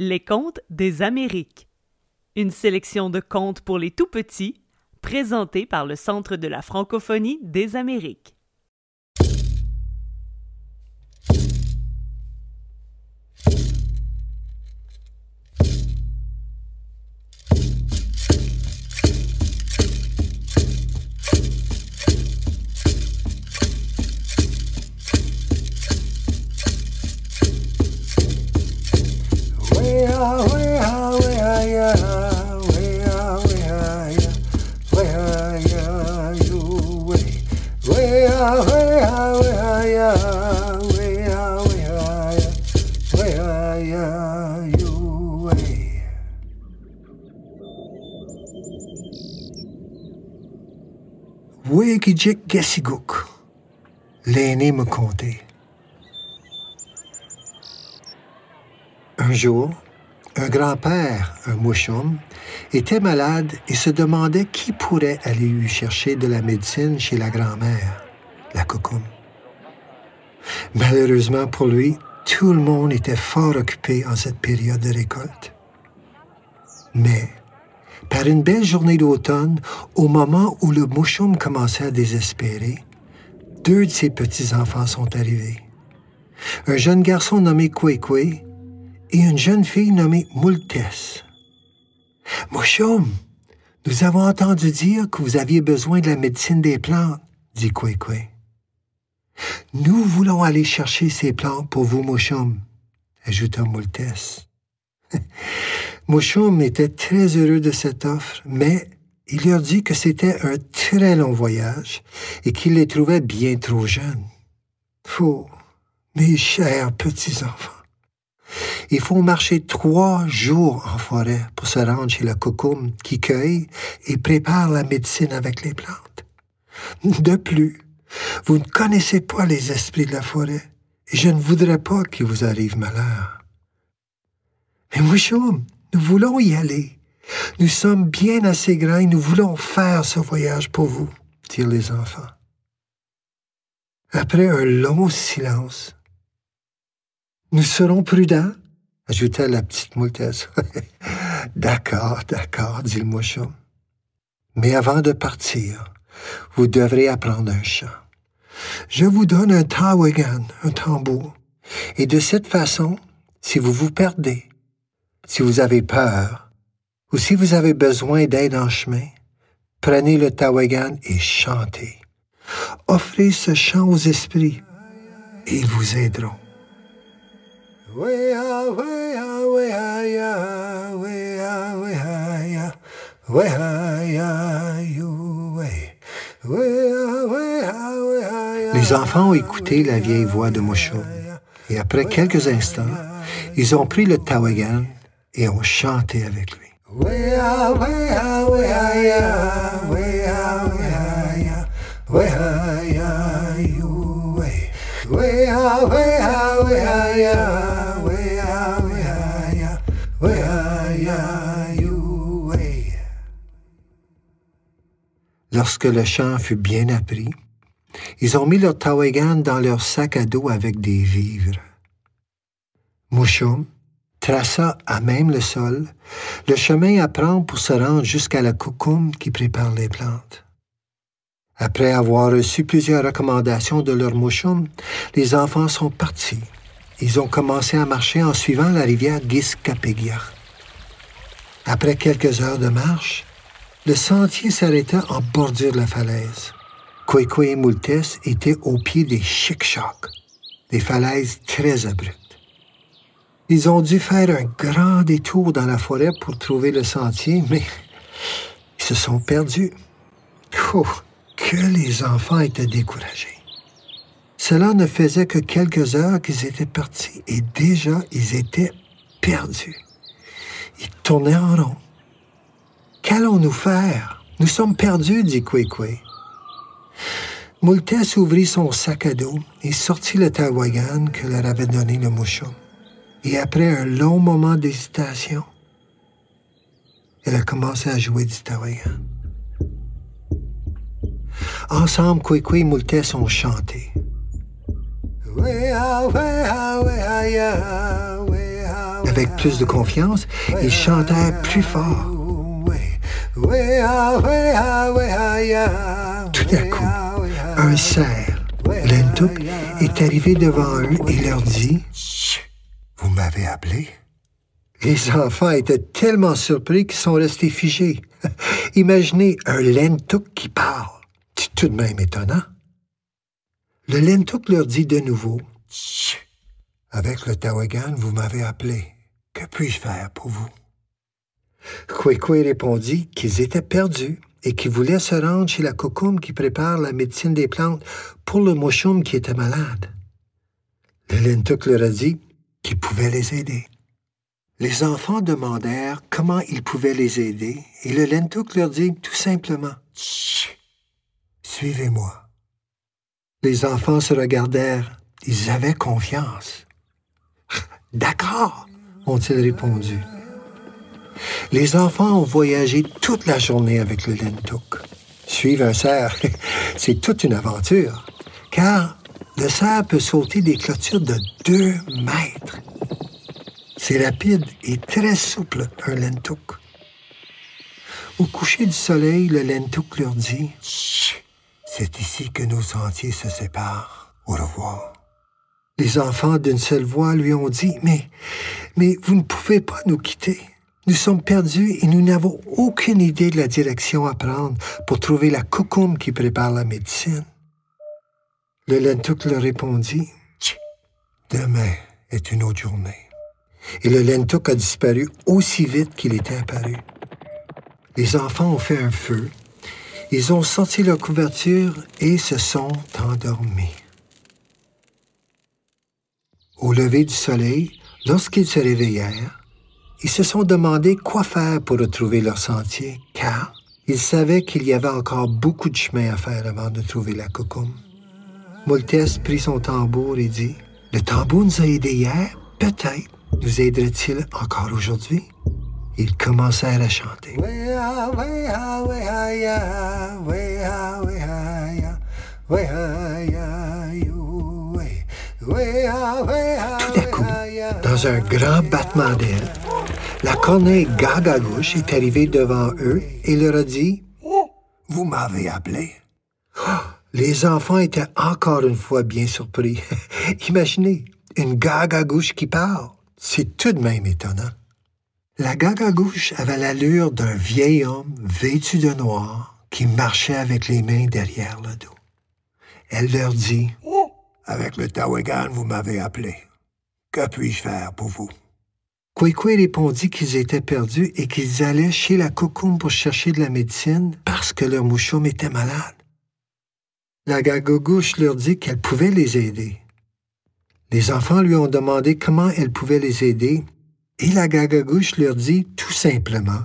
Les contes des Amériques. Une sélection de contes pour les tout petits, présentés par le Centre de la francophonie des Amériques. L'aîné me contait. Un jour, un grand-père, un mouchon, était malade et se demandait qui pourrait aller lui chercher de la médecine chez la grand-mère, la. Malheureusement pour lui, tout le monde était fort occupé en cette période de récolte. Mais, par une belle journée d'automne, au moment où le mouchoum commençait à désespérer, deux de ses petits-enfants sont arrivés. Un jeune garçon nommé Kwekwe et une jeune fille nommée Moultès. Mouchoum, nous avons entendu dire que vous aviez besoin de la médecine des plantes, dit Kwekwe. Nous voulons aller chercher ces plantes pour vous, Mouchoum, ajouta Moultès. Mouchoum était très heureux de cette offre, mais il leur dit que c'était un très long voyage et qu'il les trouvait bien trop jeunes. Oh, mes chers petits-enfants, il faut marcher trois jours en forêt pour se rendre chez la cocoum qui cueille et prépare la médecine avec les plantes. De plus, vous ne connaissez pas les esprits de la forêt et je ne voudrais pas qu'il vous arrive malheur. Mais Mouchoum, nous voulons y aller. Nous sommes bien assez grands et nous voulons faire ce voyage pour vous, dirent les enfants. Après un long silence, nous serons prudents, ajouta la petite moultesse. d'accord, d'accord, dit le mouchon. Mais avant de partir, vous devrez apprendre un chant. Je vous donne un tawagan, un tambour, et de cette façon, si vous vous perdez, si vous avez peur, ou si vous avez besoin d'aide en chemin, prenez le tawagan et chantez. Offrez ce chant aux esprits, et ils vous aideront. Les enfants ont écouté la vieille voix de Mouchou et après quelques instants, ils ont pris le tawagan et ont chanté avec lui. Lorsque le chant fut bien appris, ils ont mis leur tawagan dans leur sac à dos avec des vivres. Mouchoum traça à même le sol le chemin à prendre pour se rendre jusqu'à la coucoum qui prépare les plantes. Après avoir reçu plusieurs recommandations de leur mouchoum, les enfants sont partis. Ils ont commencé à marcher en suivant la rivière Giskapegia. Après quelques heures de marche, le sentier s'arrêta en bordure de la falaise. Kwekwe et Moultes étaient au pied des chic-chocs, des falaises très abruptes. Ils ont dû faire un grand détour dans la forêt pour trouver le sentier, mais ils se sont perdus. Oh, que les enfants étaient découragés. Cela ne faisait que quelques heures qu'ils étaient partis et déjà ils étaient perdus. Ils tournaient en rond. Qu'allons-nous faire? Nous sommes perdus, dit Kwekwe. Moultès ouvrit son sac à dos et sortit le tawagan que leur avait donné le mouchon. Et après un long moment d'hésitation, elle a commencé à jouer du tawagan. Ensemble, Kwekwe et Moultès ont chanté. avec plus de confiance, ils chantèrent plus fort. Tout à coup, un cerf, Lentuk, est arrivé devant eux et leur dit Vous m'avez appelé? Les enfants étaient tellement surpris qu'ils sont restés figés. Imaginez un Lentuk qui parle. C'est tout de même étonnant. Le Lentuk leur dit de nouveau Avec le Tawagan, vous m'avez appelé. Que puis-je faire pour vous? Kwekwe répondit qu'ils étaient perdus et qu'ils voulaient se rendre chez la cocoum qui prépare la médecine des plantes pour le mouchoum qui était malade. Le Lentuk leur a dit qu'il pouvait les aider. Les enfants demandèrent comment ils pouvaient les aider et le Lentuk leur dit tout simplement Suivez-moi. Les enfants se regardèrent. Ils avaient confiance. D'accord, ont-ils répondu. Les enfants ont voyagé toute la journée avec le Lentuk. Suivre un cerf, c'est toute une aventure, car le cerf peut sauter des clôtures de deux mètres. C'est rapide et très souple, un Lentuk. Au coucher du soleil, le Lentuk leur dit C'est ici que nos sentiers se séparent. Au revoir. Les enfants d'une seule voix lui ont dit Mais, mais vous ne pouvez pas nous quitter. Nous sommes perdus et nous n'avons aucune idée de la direction à prendre pour trouver la coucoume qui prépare la médecine. Le Lentuk leur répondit Demain est une autre journée. Et le Lentuk a disparu aussi vite qu'il était apparu. Les enfants ont fait un feu. Ils ont sorti leur couverture et se sont endormis. Au lever du soleil, lorsqu'ils se réveillèrent, ils se sont demandé quoi faire pour retrouver leur sentier, car ils savaient qu'il y avait encore beaucoup de chemin à faire avant de trouver la cocoum. Moltes prit son tambour et dit Le tambour nous a aidés hier, peut-être nous aiderait-il encore aujourd'hui Ils commencèrent à chanter. Tout à coup, dans un grand battement d'aile, la corneille Gagagouche est arrivée devant eux et leur a dit Vous m'avez appelé. les enfants étaient encore une fois bien surpris. Imaginez, une Gagagouche qui parle. C'est tout de même étonnant. La Gagagouche avait l'allure d'un vieil homme vêtu de noir qui marchait avec les mains derrière le dos. Elle leur dit Avec le Tawagan, vous m'avez appelé. Que puis-je faire pour vous? Kwekwe répondit qu'ils étaient perdus et qu'ils allaient chez la cocoum pour chercher de la médecine parce que leur mouchoum était malade. La gagogouche leur dit qu'elle pouvait les aider. Les enfants lui ont demandé comment elle pouvait les aider et la gagagouche leur dit tout simplement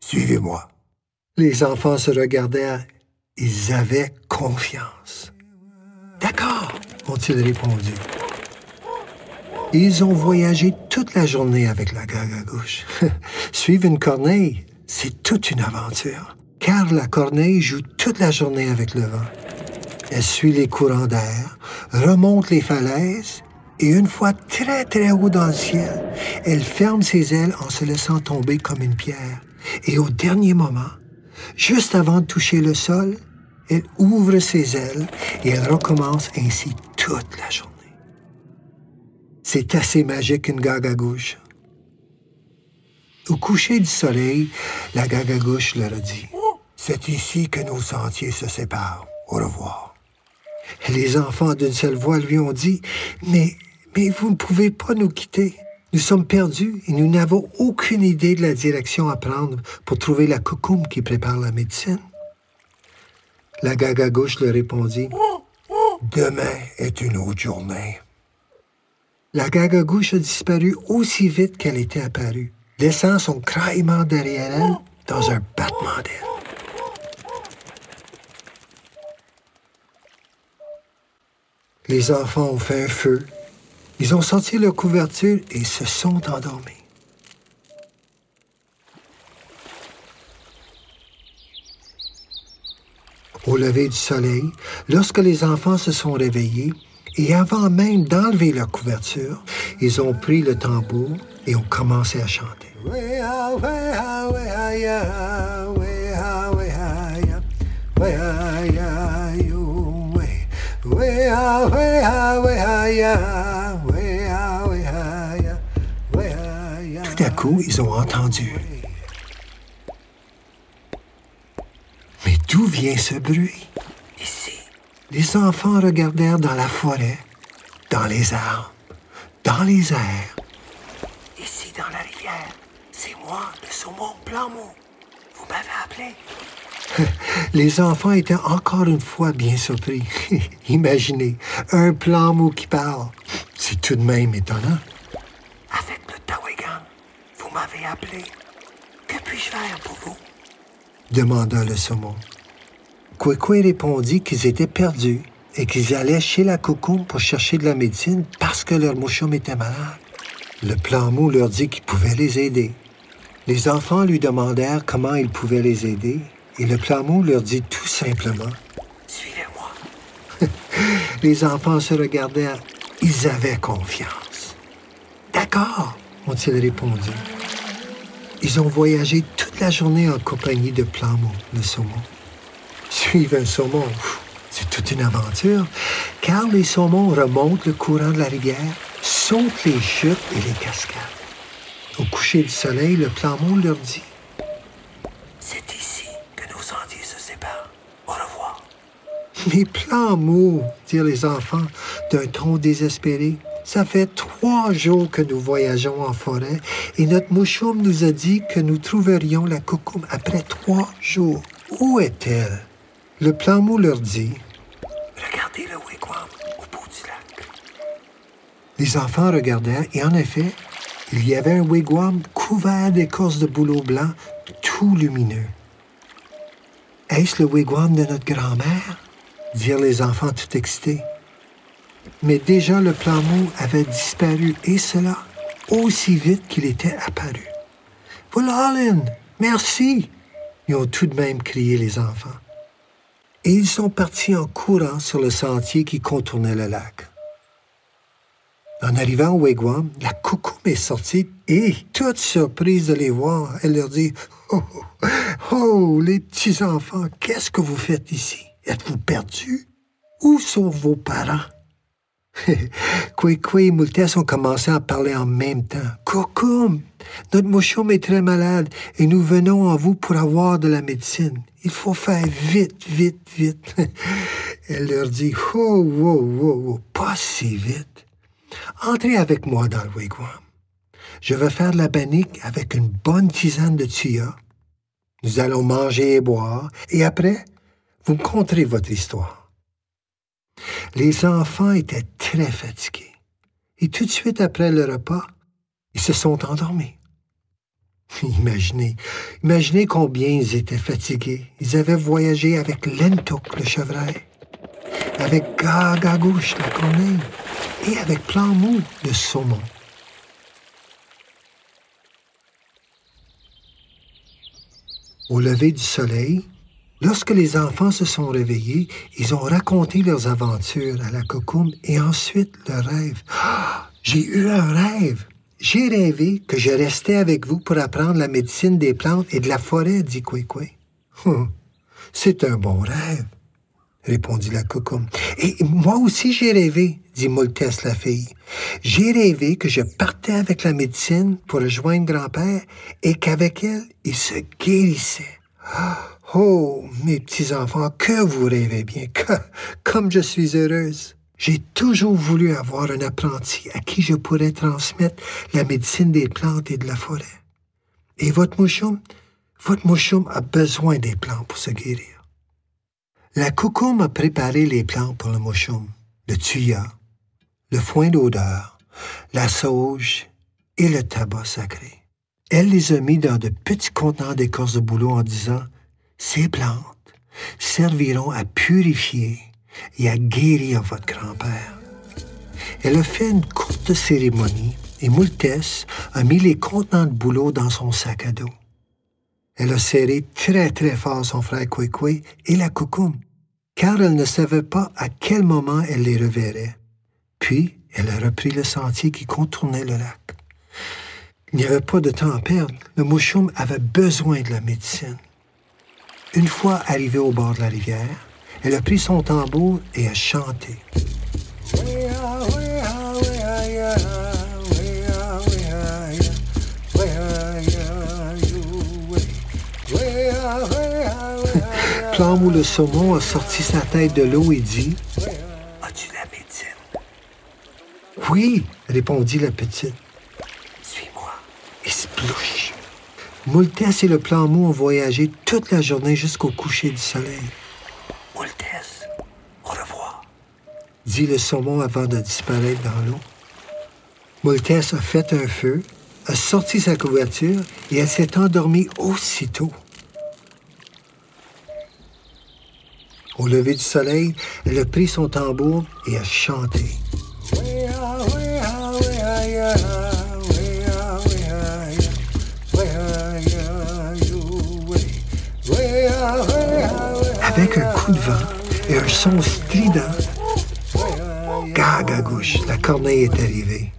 Suivez-moi. Les enfants se regardèrent. Ils avaient confiance. D'accord, ont-ils répondu. Ils ont voyagé toute la journée avec la gagagouche. Suivre une corneille, c'est toute une aventure, car la corneille joue toute la journée avec le vent. Elle suit les courants d'air, remonte les falaises, et une fois très très haut dans le ciel, elle ferme ses ailes en se laissant tomber comme une pierre. Et au dernier moment, juste avant de toucher le sol, elle ouvre ses ailes et elle recommence ainsi toute la journée. C'est assez magique une gagagouche. Au coucher du soleil, la gagagouche leur a dit C'est ici que nos sentiers se séparent. Au revoir. Les enfants d'une seule voix lui ont dit Mais, mais vous ne pouvez pas nous quitter. Nous sommes perdus et nous n'avons aucune idée de la direction à prendre pour trouver la coucoume qui prépare la médecine. La gagagouche leur répondit Demain est une autre journée. La gagagouche a disparu aussi vite qu'elle était apparue, laissant son craillement derrière elle dans un battement d'aile. Les enfants ont fait un feu. Ils ont sorti leur couverture et se sont endormis. Au lever du soleil, lorsque les enfants se sont réveillés, et avant même d'enlever leur couverture, ils ont pris le tambour et ont commencé à chanter. Tout à coup, ils ont entendu. Mais d'où vient ce bruit? Les enfants regardèrent dans la forêt, dans les arbres, dans les airs. Ici, dans la rivière, c'est moi, le saumon Blanc-Mou. Vous m'avez appelé. Les enfants étaient encore une fois bien surpris. Imaginez, un plan qui parle. C'est tout de même étonnant. Avec le Tawegan, vous m'avez appelé. Que puis-je faire pour vous? demanda le saumon. Kwekwe répondit qu'ils étaient perdus et qu'ils allaient chez la coucou pour chercher de la médecine parce que leur mouchoum était malade. Le plan mou leur dit qu'il pouvait les aider. Les enfants lui demandèrent comment il pouvait les aider et le Plamou leur dit tout simplement Suivez-moi. Les enfants se regardèrent. Ils avaient confiance. D'accord, ont-ils répondu. Ils ont voyagé toute la journée en compagnie de Plamou, le saumon. Suivre un saumon, c'est toute une aventure, car les saumons remontent le courant de la rivière, sautent les chutes et les cascades. Au coucher du soleil, le Plamou leur dit Mes plans mots, dirent les enfants d'un ton désespéré. Ça fait trois jours que nous voyageons en forêt et notre mouchoum nous a dit que nous trouverions la coucoume après trois jours. Où est-elle? Le plan mou leur dit Regardez le wigwam au bout du lac. Les enfants regardèrent et en effet, il y avait un wigwam couvert d'écorce de bouleau blanc, tout lumineux. Est-ce le wigwam de notre grand-mère? dirent les enfants tout excités. Mais déjà le plan mou avait disparu, et cela aussi vite qu'il était apparu. Voilà, merci! Ils ont tout de même crié les enfants. Et ils sont partis en courant sur le sentier qui contournait le lac. En arrivant au wigwam, la coucou est sortie et, toute surprise de les voir, elle leur dit Oh, oh, oh les petits enfants, qu'est-ce que vous faites ici? Êtes-vous perdu? Où sont vos parents? Kwekwe et Moultes ont commencé à parler en même temps. Kokum, notre mouchoum est très malade et nous venons à vous pour avoir de la médecine. Il faut faire vite, vite, vite. Elle leur dit, oh, oh, oh, oh, pas si vite. Entrez avec moi dans le wigwam. Je vais faire de la banique avec une bonne tisane de tuya. Nous allons manger et boire, et après, vous me conterez votre histoire. Les enfants étaient très fatigués. Et tout de suite après le repas, ils se sont endormis. Imaginez, imaginez combien ils étaient fatigués. Ils avaient voyagé avec Lentok, le chevreuil, avec Gagagouche, la corneille, et avec Plan Mou, le saumon. Au lever du soleil, Lorsque les enfants se sont réveillés, ils ont raconté leurs aventures à la cocoum et ensuite leur rêve. Ah, j'ai eu un rêve. J'ai rêvé que je restais avec vous pour apprendre la médecine des plantes et de la forêt, dit Kwekwe. Hum, c'est un bon rêve, répondit la cocoum. Et moi aussi j'ai rêvé, dit Moultès la fille. J'ai rêvé que je partais avec la médecine pour rejoindre grand-père et qu'avec elle, il se guérissait. Ah, Oh, mes petits-enfants, que vous rêvez bien, que, comme je suis heureuse. J'ai toujours voulu avoir un apprenti à qui je pourrais transmettre la médecine des plantes et de la forêt. Et votre mouchoum, votre mouchoum a besoin des plantes pour se guérir. La coucoume a préparé les plantes pour le mouchoum, le tuya, le foin d'odeur, la sauge et le tabac sacré. Elle les a mis dans de petits contenants d'écorce de bouleau en disant ces plantes serviront à purifier et à guérir votre grand-père. Elle a fait une courte cérémonie et Moultès a mis les contenants de boulot dans son sac à dos. Elle a serré très très fort son frère Kwekwe et la coucoum, car elle ne savait pas à quel moment elle les reverrait. Puis, elle a repris le sentier qui contournait le lac. Il n'y avait pas de temps à perdre. Le mouchoum avait besoin de la médecine. Une fois arrivé au bord de la rivière, elle a pris son tambour et a chanté. Plan le saumon a sorti sa tête de l'eau et dit As-tu la médecine Oui, répondit la petite. Suis-moi. Et splouche. Moultès et le plan mou ont voyagé toute la journée jusqu'au coucher du soleil. Moultès, au revoir, dit le saumon avant de disparaître dans l'eau. Moultès a fait un feu, a sorti sa couverture et elle s'est endormie aussitôt. Au lever du soleil, elle a pris son tambour et a chanté. Et un son strident, gagagouche, la corneille est arrivée.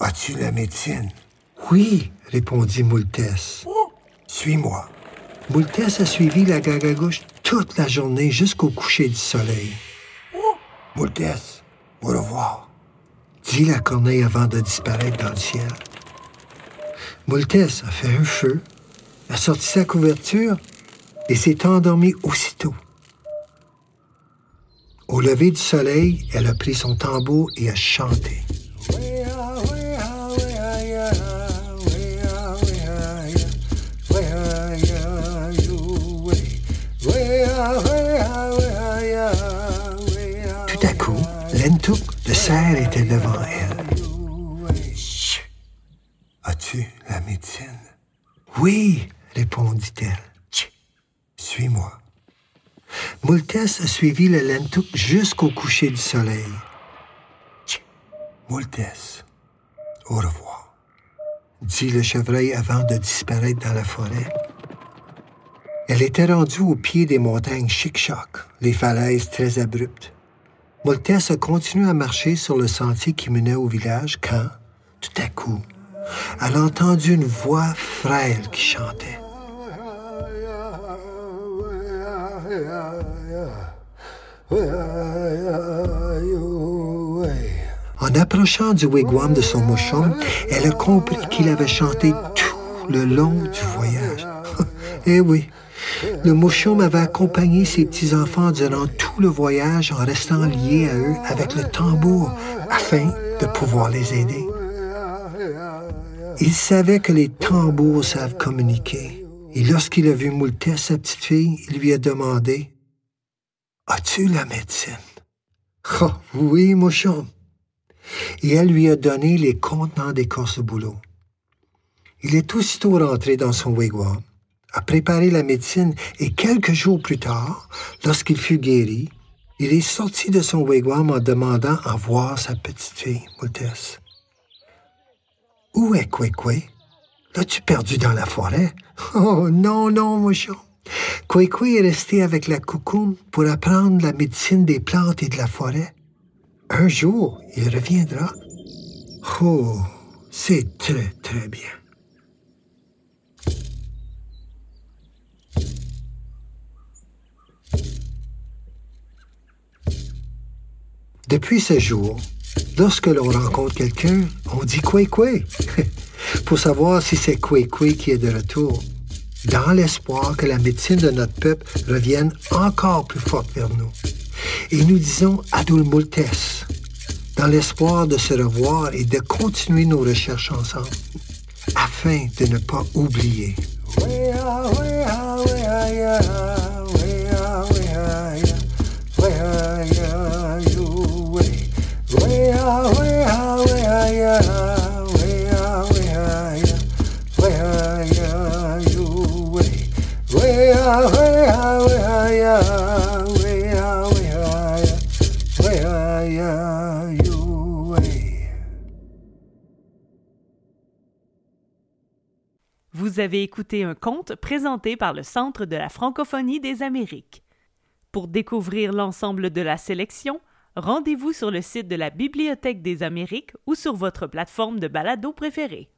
As-tu la médecine? Oui, répondit Moultès. Suis-moi. Moultès a suivi la gagagouche toute la journée jusqu'au coucher du soleil. Moultès, au revoir, dit la corneille avant de disparaître dans le ciel. Moultès a fait un feu, a sorti sa couverture et s'est endormie aussitôt. Au lever du soleil, elle a pris son tambour et a chanté. Tout à coup, Lentouk, le cerf, était devant elle. As-tu la médecine? Oui, répondit-elle. Suis-moi. Moultès a suivi le Lentouk jusqu'au coucher du soleil. Moultès, au revoir, dit le chevreuil avant de disparaître dans la forêt. Elle était rendue au pied des montagnes Chic-Choc, les falaises très abruptes. Moultès a à marcher sur le sentier qui menait au village quand, tout à coup, elle a une voix frêle qui chantait. En approchant du wigwam de son mouchon, elle a compris qu'il avait chanté tout le long du voyage. eh oui, le mouchon avait accompagné ses petits-enfants durant tout le voyage en restant lié à eux avec le tambour afin de pouvoir les aider. Il savait que les tambours savent communiquer. Et lorsqu'il a vu Moultès, sa petite fille, il lui a demandé As-tu la médecine Oh, oui, mouchon. Et elle lui a donné les contenants d'écorce boulot. Il est aussitôt rentré dans son wigwam, a préparé la médecine et quelques jours plus tard, lorsqu'il fut guéri, il est sorti de son wigwam en demandant à voir sa petite fille, Moultès. Où est Kwekwe? L'as-tu perdu dans la forêt? Oh non, non, mouchon. Kwekwe est resté avec la coucoum pour apprendre la médecine des plantes et de la forêt. Un jour, il reviendra. Oh, c'est très, très bien. Depuis ce jour, lorsque l'on rencontre quelqu'un, on dit quoi pour savoir si c'est quoi qui est de retour, dans l'espoir que la médecine de notre peuple revienne encore plus forte vers nous. Et nous disons Adul Multes, dans l'espoir de se revoir et de continuer nos recherches ensemble, afin de ne pas oublier. Vous avez écouté un conte présenté par le Centre de la francophonie des Amériques. Pour découvrir l'ensemble de la sélection, rendez-vous sur le site de la Bibliothèque des Amériques ou sur votre plateforme de balado préférée.